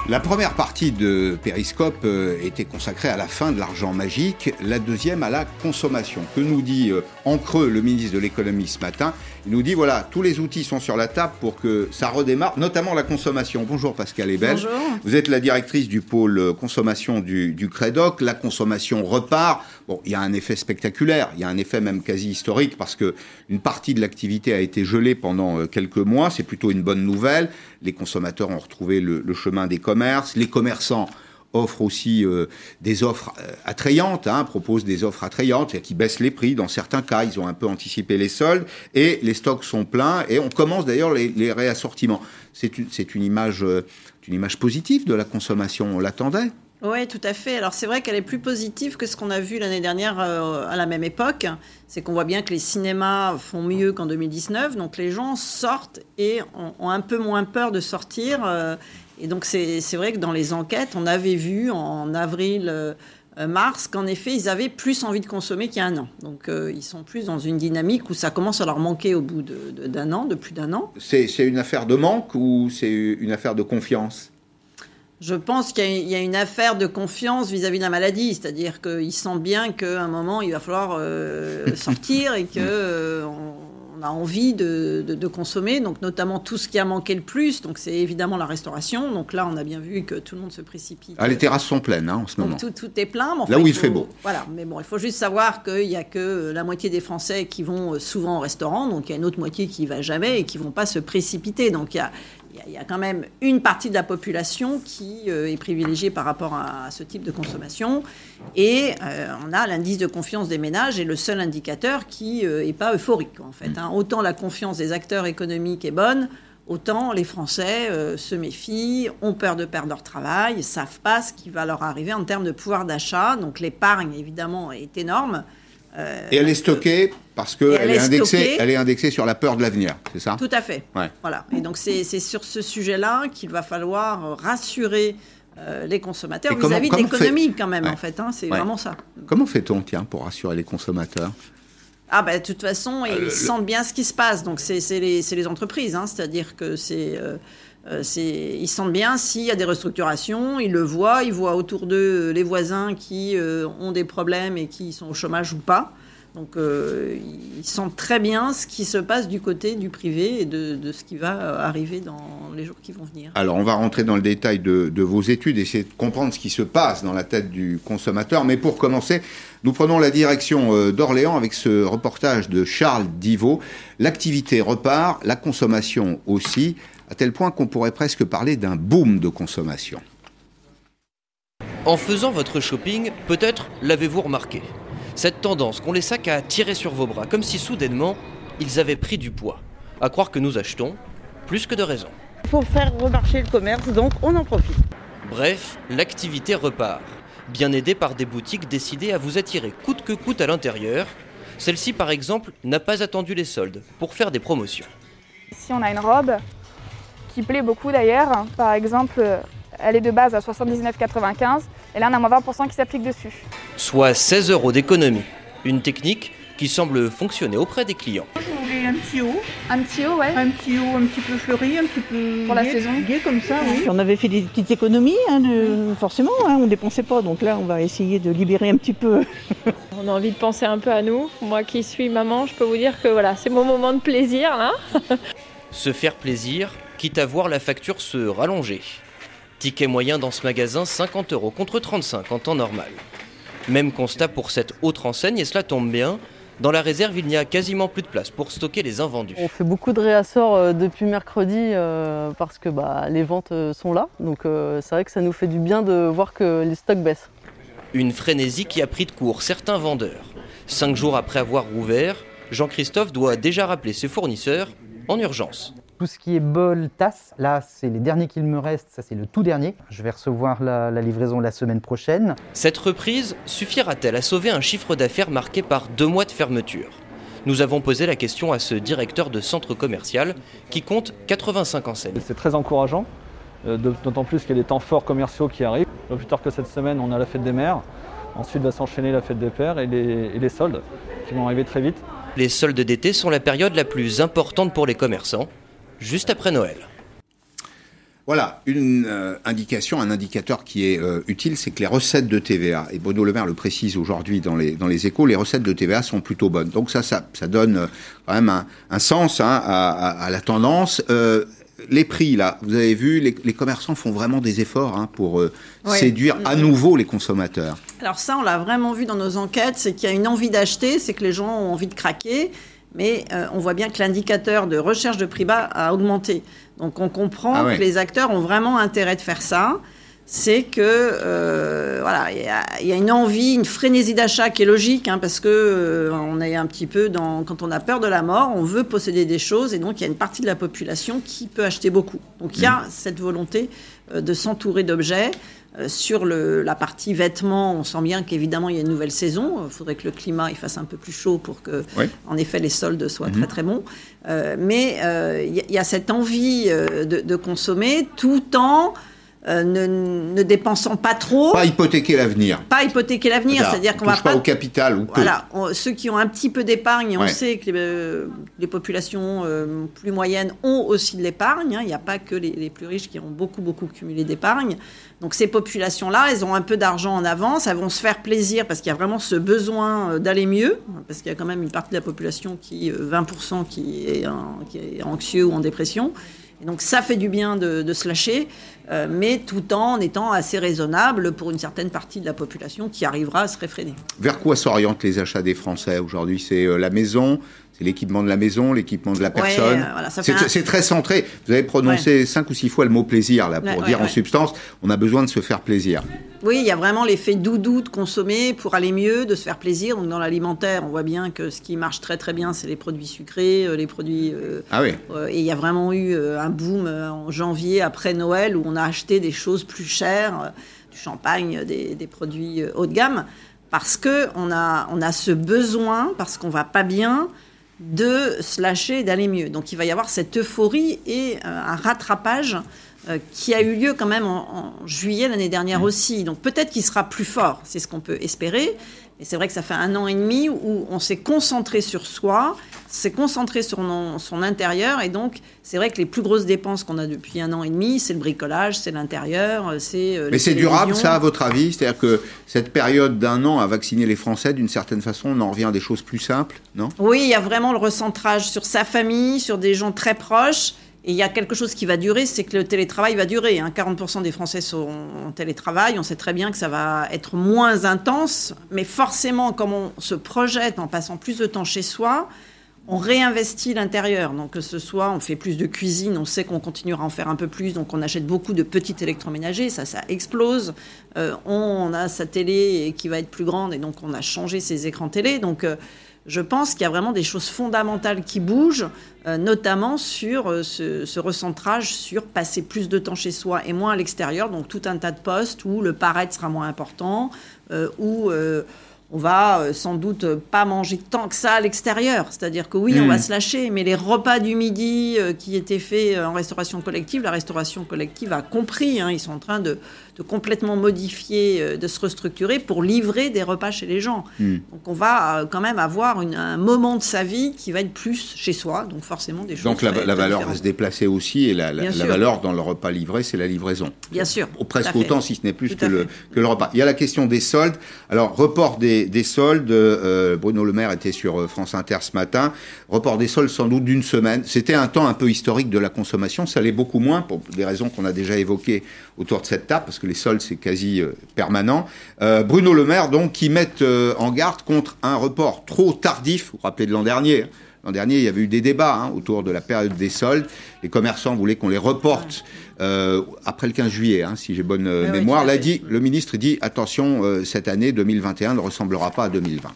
A: La première partie de Périscope euh, était consacrée à la fin de l'argent magique, la deuxième à la consommation. Que nous dit euh, en creux le ministre de l'économie ce matin? Il nous dit voilà, tous les outils sont sur la table pour que ça redémarre, notamment la consommation. Bonjour Pascal Ebel.
F: Bonjour.
A: Vous êtes la directrice du pôle euh, consommation du, du Crédoc. La consommation repart. Bon, il y a un effet spectaculaire, il y a un effet même quasi historique parce que une partie de l'activité a été gelée pendant quelques mois. C'est plutôt une bonne nouvelle. Les consommateurs ont retrouvé le, le chemin des commerces les commerçants offrent aussi euh, des offres euh, attrayantes, hein, proposent des offres attrayantes qui baissent les prix. Dans certains cas, ils ont un peu anticipé les soldes et les stocks sont pleins et on commence d'ailleurs les, réassortiments. C'est euh, une image positive de la consommation. On l'attendait.
F: Oui, tout à fait. Alors c'est vrai qu'elle est plus positive que ce qu'on a vu l'année dernière à la même époque. C'est qu'on voit bien que les cinémas font mieux qu'en 2019. Donc les gens sortent et ont, un peu moins peur de sortir. Et donc c'est vrai que dans les enquêtes, on avait vu en avril, euh, mars, qu'en effet, ils avaient plus envie de consommer qu'il y a un an. Donc euh, ils sont plus dans une dynamique où ça commence à leur manquer au bout d'un an, de plus d'un an.
A: C'est une affaire de manque ou c'est une affaire de confiance?
F: Je pense qu'il y, a une affaire de confiance vis-à-vis de la maladie, c'est-à-dire qu'ils sentent bien qu'à un moment, il va falloir euh, sortir et que on a envie de, consommer, donc notamment tout ce qui a manqué le plus, donc c'est évidemment la restauration. Donc là, on a bien vu que tout le monde se précipite.
A: Ah, les terrasses sont pleines hein, en ce moment.
F: Tout, tout, est plein.
A: là où il, fait beau.
F: Voilà, mais bon, il faut juste savoir qu'il n'y a que la moitié des Français qui vont euh, souvent au restaurant, donc il y a une autre moitié qui ne va jamais et qui ne vont pas se précipiter. Donc il y a, il y, a quand même une partie de la population qui euh, est privilégiée par rapport à, ce type de consommation. Et euh, on a l'indice de confiance des ménages est le seul indicateur qui n'est euh, pas euphorique, en fait. Hein. Autant la confiance des acteurs économiques est bonne, autant les Français se méfient, ont peur de perdre leur travail, savent pas ce qui va leur arriver en termes de pouvoir d'achat. Donc l'épargne, évidemment, est énorme.
A: Et elle est stockée parce qu'elle est, est indexée, elle est indexée sur la peur de l'avenir, c'est ça?
F: Tout à fait. Voilà. Et donc c'est sur ce sujet-là qu'il va falloir rassurer euh, les consommateurs vis-à-vis de l'économie quand même, en fait. Hein, c'est vraiment ça.
A: Comment fait-on, tiens, pour rassurer les consommateurs?
F: Ah ben, de toute façon, ils euh, sentent bien ce qui se passe. Donc c'est les, les, entreprises, hein, c'est-à-dire que c'est... Euh, ils sentent bien s'il y a des restructurations, ils le voient, ils voient autour d'eux les voisins qui ont des problèmes et qui sont au chômage ou pas. Donc euh, ils sentent très bien ce qui se passe du côté du privé et de, ce qui va arriver dans les jours qui vont venir.
A: Alors on va rentrer dans le détail de, vos études, essayer de comprendre ce qui se passe dans la tête du consommateur. Mais pour commencer, nous prenons la direction euh, d'Orléans avec ce reportage de Charles Divot. L'activité repart, la consommation aussi, à tel point qu'on pourrait presque parler d'un boom de consommation.
G: En faisant votre shopping, peut-être l'avez-vous remarqué cette tendance qu'ont les sacs à tirer sur vos bras, comme si soudainement ils avaient pris du poids. À croire que nous achetons plus que de raison.
H: Il faut faire remarcher le commerce, donc on en profite.
G: Bref, l'activité repart, bien aidée par des boutiques décidées à vous attirer coûte que coûte à l'intérieur. Celle-ci, par exemple, n'a pas attendu les soldes pour faire des promotions.
I: Si on a une robe qui plaît beaucoup d'ailleurs, par exemple, elle est de base à 79,95 et là on a moins 20% qui s'applique dessus
G: soit 16 euros d'économie. Une technique qui semble fonctionner auprès des clients.
H: Je voulais un petit haut.
I: Un petit haut, ouais.
H: Un petit haut un petit peu fleuri, un petit peu.
I: Pour la saison
H: Gai comme ça, oui. On avait fait des petites économies, hein, forcément, hein, on ne dépensait pas. Donc là, on va essayer de libérer un petit peu.
J: on a envie de penser un peu à nous. Moi qui suis maman, je peux vous dire que voilà, c'est mon moment de plaisir là.
G: se faire plaisir, quitte à voir la facture se rallonger. Ticket moyen dans ce magasin 50 euros contre 35 en temps normal. Même constat pour cette autre enseigne et cela tombe bien. Dans la réserve, il n'y a quasiment plus de place pour stocker les invendus.
K: On fait beaucoup de réassorts euh, depuis mercredi euh, parce que bah, les ventes euh, sont là. Donc c'est vrai que ça nous fait du bien de voir que les stocks baissent.
G: Une frénésie qui a pris de court certains vendeurs. Cinq jours après avoir rouvert, Jean-Christophe doit déjà rappeler ses fournisseurs en urgence.
L: Tout ce qui est bol, tasse, là c'est les derniers qu'il me reste, ça c'est le tout dernier. Je vais recevoir la, la, livraison la semaine prochaine.
G: Cette reprise suffira-t-elle à sauver un chiffre d'affaires marqué par deux mois de fermeture? Nous avons posé la question à ce directeur de centre commercial qui compte 85 enseignes.
M: C'est très encourageant, euh, d'autant plus qu'il y a des temps forts commerciaux qui arrivent. Plus tard que cette semaine, on a la fête des mères. Ensuite va s'enchaîner la fête des pères et les, et les soldes qui vont arriver très vite.
G: Les soldes d'été sont la période la plus importante pour les commerçants juste après Noël.
A: Voilà, une euh, indication, un indicateur qui est euh, utile, c'est que les recettes de TVA, et Bruno Le Maire le précise aujourd'hui dans les, dans les échos, les recettes de TVA sont plutôt bonnes. Donc ça, ça, ça donne euh, quand même un, un sens hein, à, à, à, la tendance. Euh, les prix, là, vous avez vu, les, les commerçants font vraiment des efforts hein, pour euh, oui. séduire à nouveau les consommateurs.
F: Alors ça, on l'a vraiment vu dans nos enquêtes, c'est qu'il y a une envie d'acheter, c'est que les gens ont envie de craquer mais euh, on voit bien que l'indicateur de recherche de prix bas a augmenté. Donc on comprend ah ouais. que les acteurs ont vraiment intérêt de faire ça. C'est que euh, voilà, il y, y, a une envie, une frénésie d'achat qui est logique, hein, parce que euh, on est un petit peu dans quand on a peur de la mort, on veut posséder des choses, et donc il y a une partie de la population qui peut acheter beaucoup. Donc il y a mmh. cette volonté euh, de s'entourer d'objets. Euh, sur le, la partie vêtements, on sent bien qu'évidemment il y a une nouvelle saison. Il faudrait que le climat il fasse un peu plus chaud pour que, oui. en effet, les soldes soient mmh. très très bons. Euh, mais il euh, y, y, a cette envie euh, de, de, consommer tout en euh, ne, ne, dépensant pas trop.
A: Pas hypothéquer l'avenir.
F: Pas hypothéquer l'avenir, c'est-à-dire qu'on va
A: pas,
F: pas
A: au capital ou
F: voilà, on, ceux qui ont un petit peu d'épargne, ouais. on sait que les, euh, les populations euh, plus moyennes ont aussi de l'épargne. Hein. Il n'y a pas que les, les, plus riches qui ont beaucoup beaucoup cumulé d'épargne. Donc ces populations-là, elles ont un peu d'argent en avance, elles vont se faire plaisir parce qu'il y a vraiment ce besoin euh, d'aller mieux, parce qu'il y a quand même une partie de la population qui 20% qui est, qui est anxieux ou en dépression. Et donc ça fait du bien de, de se lâcher, euh, mais tout en étant assez raisonnable pour une certaine partie de la population qui arrivera à se réfréner.
A: Vers quoi s'orientent les achats des Français aujourd'hui? C'est euh, la maison c'est l'équipement de la maison, l'équipement de la personne. Ouais, voilà, c'est un... très centré. Vous avez prononcé ouais. cinq ou six fois le mot plaisir, là, pour ouais, dire en substance, on a besoin de se faire plaisir.
F: Oui, il y a vraiment l'effet doudou de consommer pour aller mieux, de se faire plaisir. Donc dans l'alimentaire, on voit bien que ce qui marche très très bien, c'est les produits sucrés, euh, les produits... Euh,
A: ah oui.
F: Euh, et il y a vraiment eu euh, un boom euh, en janvier, après Noël, où on a acheté des choses plus chères, euh, du champagne, des, des produits haut de gamme, parce qu'on a, on a ce besoin, parce qu'on va pas bien de se lâcher et d'aller mieux. Donc il va y avoir cette euphorie et euh, un rattrapage euh, qui a eu lieu quand même en, en juillet l'année dernière mmh. aussi. Donc peut-être qu'il sera plus fort, c'est ce qu'on peut espérer. Et c'est vrai que ça fait un an et demi où on s'est concentré sur soi, s'est concentré sur son intérieur. Et donc, c'est vrai que les plus grosses dépenses qu'on a depuis un an et demi, c'est le bricolage, c'est l'intérieur, c'est.
A: Euh, Mais c'est durable, ça, à votre avis? C'est-à-dire que cette période d'un an à vacciner les Français, d'une certaine façon, on en revient à des choses plus simples, non?
F: Oui, il y a vraiment le recentrage sur sa famille, sur des gens très proches. Et il y a quelque chose qui va durer, c'est que le télétravail va durer. Hein. 40% des Français sont en télétravail. On sait très bien que ça va être moins intense, mais forcément, comme on se projette en passant plus de temps chez soi, on réinvestit l'intérieur. Donc que ce soit, on fait plus de cuisine, on sait qu'on continuera à en faire un peu plus, donc on achète beaucoup de petits électroménagers, ça, ça explose. Euh, on a sa télé qui va être plus grande et donc on a changé ses écrans télé. Donc euh, je pense qu'il y a vraiment des choses fondamentales qui bougent, euh, notamment sur euh, ce, ce, recentrage sur passer plus de temps chez soi et moins à l'extérieur, donc tout un tas de postes où le paraître sera moins important, euh, où on va euh, sans doute pas manger tant que ça à l'extérieur. C'est-à-dire que oui, mmh. on va se lâcher, mais les repas du midi euh, qui étaient faits euh, en restauration collective, la restauration collective a compris, hein, ils sont en train de, de, complètement modifier, de se restructurer pour livrer des repas chez les gens. Mmh. Donc on va quand même avoir une, un moment de sa vie qui va être plus chez soi, donc forcément des choses.
A: Donc la, la valeur va se déplacer aussi, et la, la, la valeur dans le repas livré, c'est la livraison.
F: Bien sûr.
A: Presque autant, si ce n'est plus que le, que le repas. Il y a la question des soldes. Alors, report des des, soldes. Euh, Bruno Le Maire était sur euh, France Inter ce matin. Report des soldes sans doute d'une semaine. C'était un temps un peu historique de la consommation. Ça l'est beaucoup moins pour des raisons qu'on a déjà évoquées autour de cette table, parce que les soldes, c'est quasi permanent. Bruno Le Maire, donc, qui met en garde contre un report trop tardif. Vous vous rappelez de l'an dernier hein. L'an dernier, il y avait eu des débats hein, autour de la période des soldes. Les commerçants voulaient qu'on les reporte euh, après le 15 juillet, hein, si j'ai bonne euh, mémoire. L'a dit, le ministre dit attention, euh, cette année 2021 ne ressemblera pas à 2020.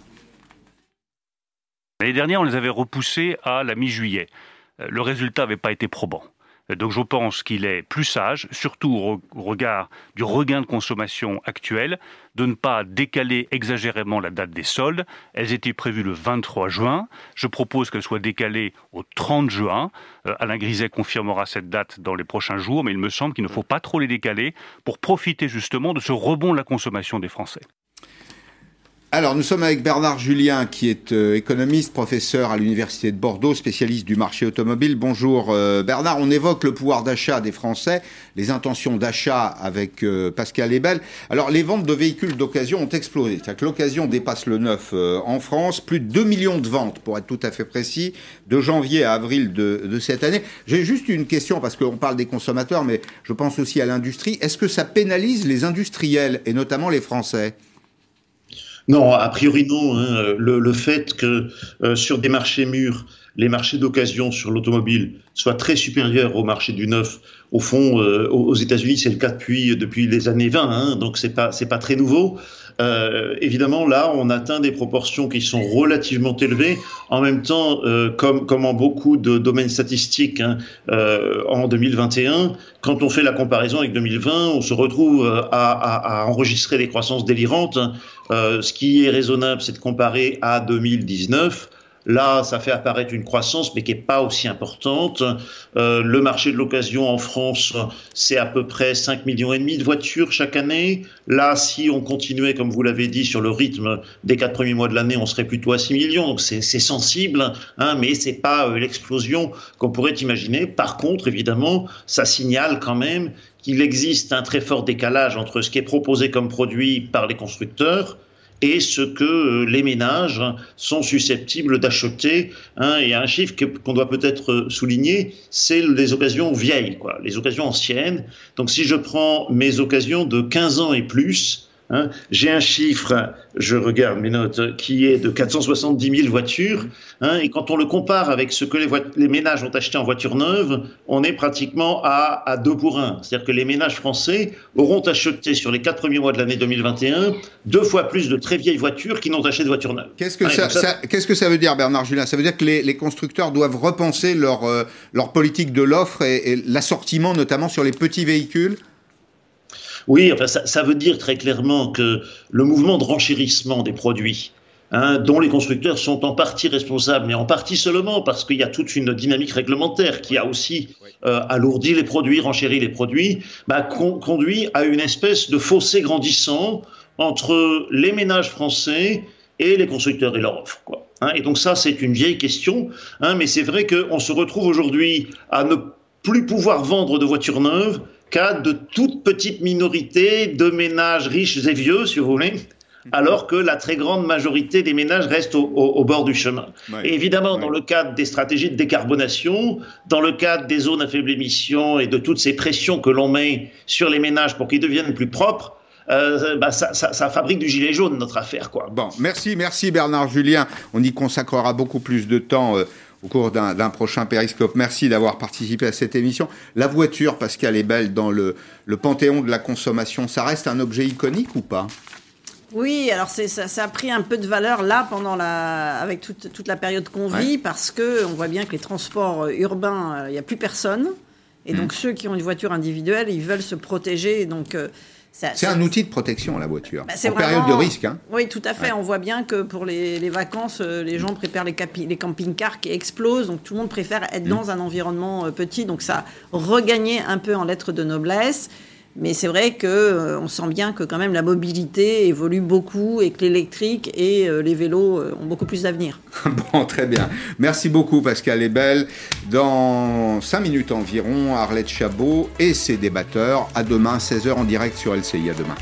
C: L'année dernière, on les avait repoussés à la mi-juillet. Le résultat n'avait pas été probant. Donc je pense qu'il est plus sage, surtout au regard du regain de consommation actuel, de ne pas décaler exagérément la date des soldes. Elles étaient prévues le 23 juin. Je propose qu'elles soient décalées au 30 juin. Euh, Alain Griset confirmera cette date dans les prochains jours, mais il me semble qu'il ne faut pas trop les décaler pour profiter justement de ce rebond de la consommation des Français.
A: Alors, nous sommes avec Bernard Julien, qui est euh, économiste, professeur à l'Université de Bordeaux, spécialiste du marché automobile. Bonjour euh, Bernard, on évoque le pouvoir d'achat des Français, les intentions d'achat avec euh, Pascal Ebel. Alors, les ventes de véhicules d'occasion ont explosé. C'est-à-dire que l'occasion dépasse le neuf en France, plus de 2 millions de ventes, pour être tout à fait précis, de janvier à avril de, de cette année. J'ai juste une question, parce qu'on parle des consommateurs, mais je pense aussi à l'industrie. Est-ce que ça pénalise les industriels, et notamment les Français?
N: Non, a priori non. Hein. Le, fait que euh, sur des marchés mûrs, les marchés d'occasion sur l'automobile soient très supérieurs au marché du neuf, au fond, euh, aux États-Unis, c'est le cas depuis, depuis les années 20, hein, donc c'est pas c'est pas très nouveau. Euh, évidemment, là, on atteint des proportions qui sont relativement élevées. En même temps, euh, comme, en beaucoup de domaines statistiques hein, euh, en 2021, quand on fait la comparaison avec 2020, on se retrouve à, enregistrer des croissances délirantes. Ce qui est raisonnable, c'est de comparer à 2019. Là, ça fait apparaître une croissance, mais qui n'est pas aussi importante. Euh, le marché de l'occasion en France, c'est à peu près 5 millions et demi de voitures chaque année. Là, si on continuait, comme vous l'avez dit, sur le rythme des quatre premiers mois de l'année, on serait plutôt à 6 millions. Donc c'est sensible, hein, mais c'est pas euh, l'explosion qu'on pourrait imaginer. Par contre, évidemment, ça signale quand même qu'il existe un très fort décalage entre ce qui est proposé comme produit par les constructeurs et ce que euh, les ménages sont susceptibles d'acheter. Hein, et un chiffre qu'on doit peut-être souligner, c'est les occasions vieilles, quoi, les occasions anciennes. Donc si je prends mes occasions de 15 ans et plus, Hein. J'ai un chiffre, je regarde mes notes, qui est de 470 000 voitures. Hein, et quand on le compare avec ce que les, ménages ont acheté en voiture neuve, on est pratiquement à, à 2 pour 1. C'est-à-dire que les ménages français auront acheté sur les 4 premiers mois de l'année 2021 deux fois plus de très vieilles voitures qu'ils n'ont acheté de voitures neuves.
A: Qu'est-ce que, ça, qu'est-ce que ça veut dire, Bernard Julien? Ça veut dire que les, constructeurs doivent repenser leur, euh, leur politique de l'offre et l'assortiment, notamment sur les petits véhicules?
N: Oui, enfin, ça, veut dire très clairement que le mouvement de renchérissement des produits, hein, dont les constructeurs sont en partie responsables, mais en partie seulement parce qu'il y a toute une dynamique réglementaire qui a aussi euh, alourdi les produits, renchéri les produits, bah, conduit à une espèce de fossé grandissant entre les ménages français et les constructeurs et leur offre. Quoi. Hein. et donc ça, c'est une vieille question, hein, mais c'est vrai qu'on se retrouve aujourd'hui à ne plus pouvoir vendre de voitures neuves cas de toute petite minorité de ménages riches et vieux, si vous voulez, alors que la très grande majorité des ménages restent au, bord du chemin. Et évidemment, dans le cadre des stratégies de décarbonation, dans le cadre des zones à faible émission et de toutes ces pressions que l'on met sur les ménages pour qu'ils deviennent plus propres, euh, bah, ça, fabrique du gilet jaune, notre affaire. Quoi.
A: Bon, merci, merci Bernard Julien. On y consacrera beaucoup plus de temps. Euh, au cours d'un prochain périscope. Merci d'avoir participé à cette émission. La voiture, Pascal, est belle dans le, le panthéon de la consommation. Ça reste un objet iconique ou pas?
F: Oui, alors ça, ça, a pris un peu de valeur là pendant la, avec toute, toute la période qu'on vit parce que on voit bien que les transports urbains, euh, il n'y a plus personne. Et donc mmh. ceux qui ont une voiture individuelle, ils veulent se protéger. Donc euh,
A: c'est un outil de protection, la voiture, bah, en période de risque. Hein.
F: Oui, tout à fait. On voit bien que pour les, vacances, euh, les gens préparent les, les camping-cars qui explosent. Donc tout le monde préfère être mm. dans un environnement euh, petit. Donc ça regagnait un peu en lettres de noblesse. Mais c'est vrai qu'on euh, sent bien que quand même la mobilité évolue beaucoup et que l'électrique et euh, les vélos euh, ont beaucoup plus d'avenir.
A: bon, très bien. Merci beaucoup Pascal Ebel. Dans 5 minutes environ, Arlette Chabot et ses débatteurs. À demain, 16h en direct sur LCI. À demain.